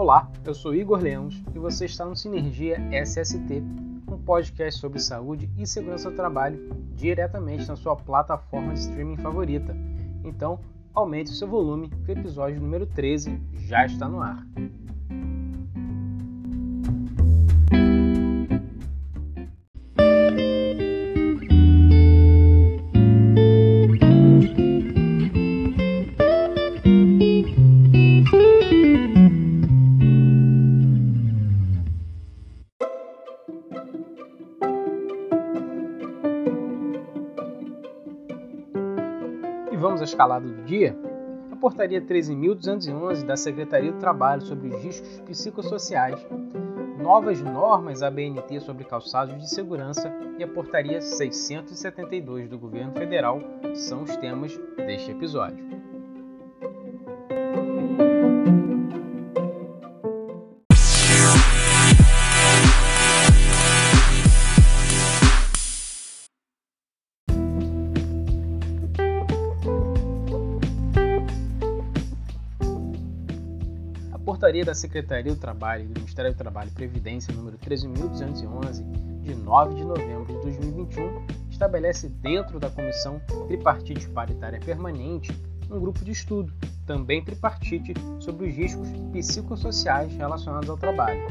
Olá, eu sou Igor Lemos e você está no Sinergia SST, um podcast sobre saúde e segurança do trabalho diretamente na sua plataforma de streaming favorita. Então, aumente o seu volume que o episódio número 13 já está no ar. Vamos à escalada do dia, a Portaria 13.211 da Secretaria do Trabalho sobre os riscos psicossociais, novas normas ABNT sobre calçados de segurança e a Portaria 672 do Governo Federal são os temas deste episódio. Portaria da Secretaria do Trabalho e do Ministério do Trabalho e Previdência número 13.211, de 9 de novembro de 2021, estabelece dentro da Comissão Tripartite Paritária Permanente um grupo de estudo, também tripartite, sobre os riscos psicossociais relacionados ao trabalho.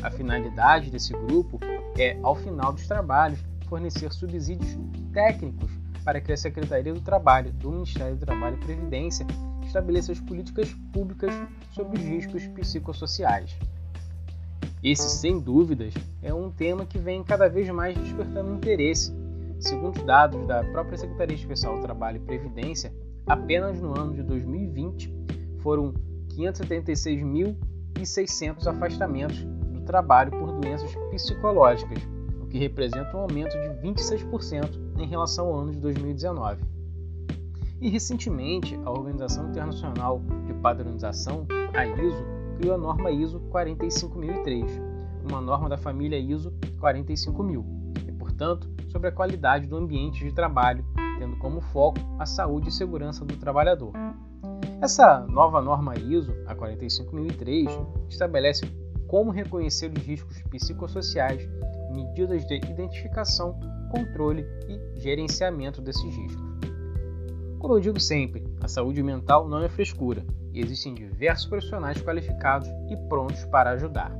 A finalidade desse grupo é, ao final dos trabalhos, fornecer subsídios técnicos para que a Secretaria do Trabalho, do Ministério do Trabalho e Previdência estabeleça as políticas públicas sobre os riscos psicossociais. Esse, sem dúvidas, é um tema que vem cada vez mais despertando interesse. Segundo dados da própria Secretaria Especial do Trabalho e Previdência, apenas no ano de 2020 foram 576.600 afastamentos do trabalho por doenças psicológicas, o que representa um aumento de 26% em relação ao ano de 2019. E recentemente, a Organização Internacional de Padronização, a ISO, criou a norma ISO 45003, uma norma da família ISO 45000, e, portanto, sobre a qualidade do ambiente de trabalho, tendo como foco a saúde e segurança do trabalhador. Essa nova norma ISO, a 45003, estabelece como reconhecer os riscos psicossociais, medidas de identificação, controle e gerenciamento desses riscos. Como eu digo sempre, a saúde mental não é frescura e existem diversos profissionais qualificados e prontos para ajudar.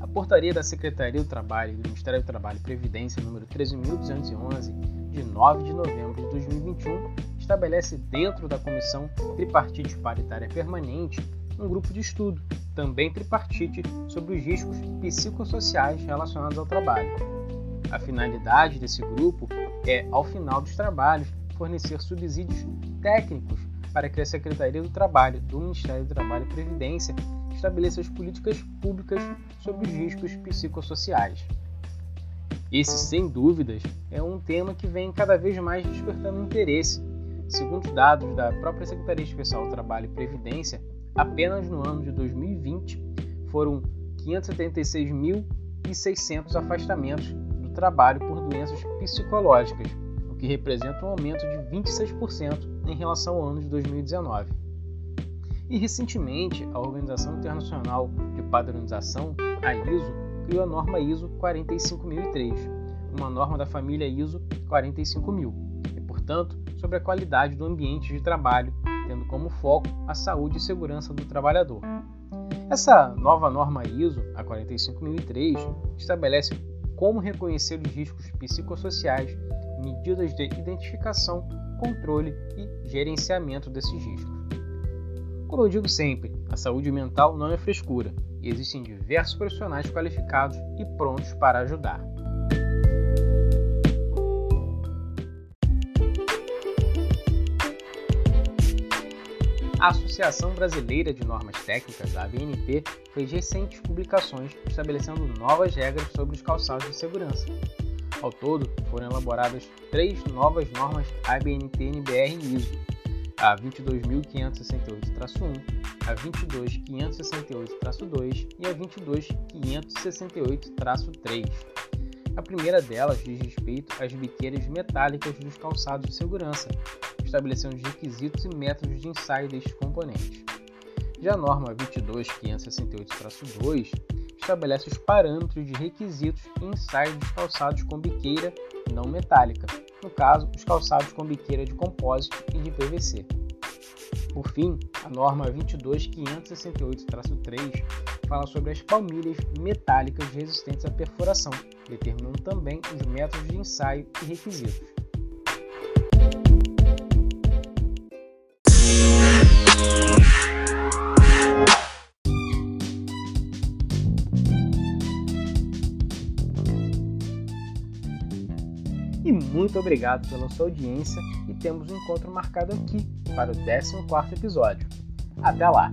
A portaria da Secretaria do Trabalho e do Ministério do Trabalho e Previdência número 13.211, de 9 de novembro de 2021, estabelece dentro da Comissão Tripartite Paritária Permanente um grupo de estudo também tripartite, sobre os riscos psicossociais relacionados ao trabalho. A finalidade desse grupo é, ao final dos trabalhos, fornecer subsídios técnicos para que a Secretaria do Trabalho, do Ministério do Trabalho e Previdência, estabeleça as políticas públicas sobre os riscos psicossociais. Esse, sem dúvidas, é um tema que vem cada vez mais despertando interesse. Segundo dados da própria Secretaria Especial do Trabalho e Previdência, Apenas no ano de 2020 foram 576.600 afastamentos do trabalho por doenças psicológicas, o que representa um aumento de 26% em relação ao ano de 2019. E recentemente, a Organização Internacional de Padronização, a ISO, criou a norma ISO 45003, uma norma da família ISO 45000, e, portanto, sobre a qualidade do ambiente de trabalho tendo como foco a saúde e segurança do trabalhador. Essa nova norma ISO, a 45003, estabelece como reconhecer os riscos psicossociais, medidas de identificação, controle e gerenciamento desses riscos. Como eu digo sempre, a saúde mental não é frescura e existem diversos profissionais qualificados e prontos para ajudar. A Associação Brasileira de Normas Técnicas, a ABNT, fez recentes publicações estabelecendo novas regras sobre os calçados de segurança. Ao todo, foram elaboradas três novas normas ABNT-NBR ISO, a 22.568-1, a 22.568-2 e a 22.568-3. A primeira delas diz respeito às biqueiras metálicas dos calçados de segurança, estabelecendo os requisitos e métodos de ensaio destes componentes. Já a norma 22568-2 estabelece os parâmetros de requisitos e ensaio dos calçados com biqueira não metálica, no caso, os calçados com biqueira de compósito e de PVC. Por fim, a norma 22568-3 fala sobre as palmilhas metálicas resistentes à perfuração, determinando também os métodos de ensaio e requisitos. Muito obrigado pela sua audiência e temos um encontro marcado aqui para o 14º episódio. Até lá!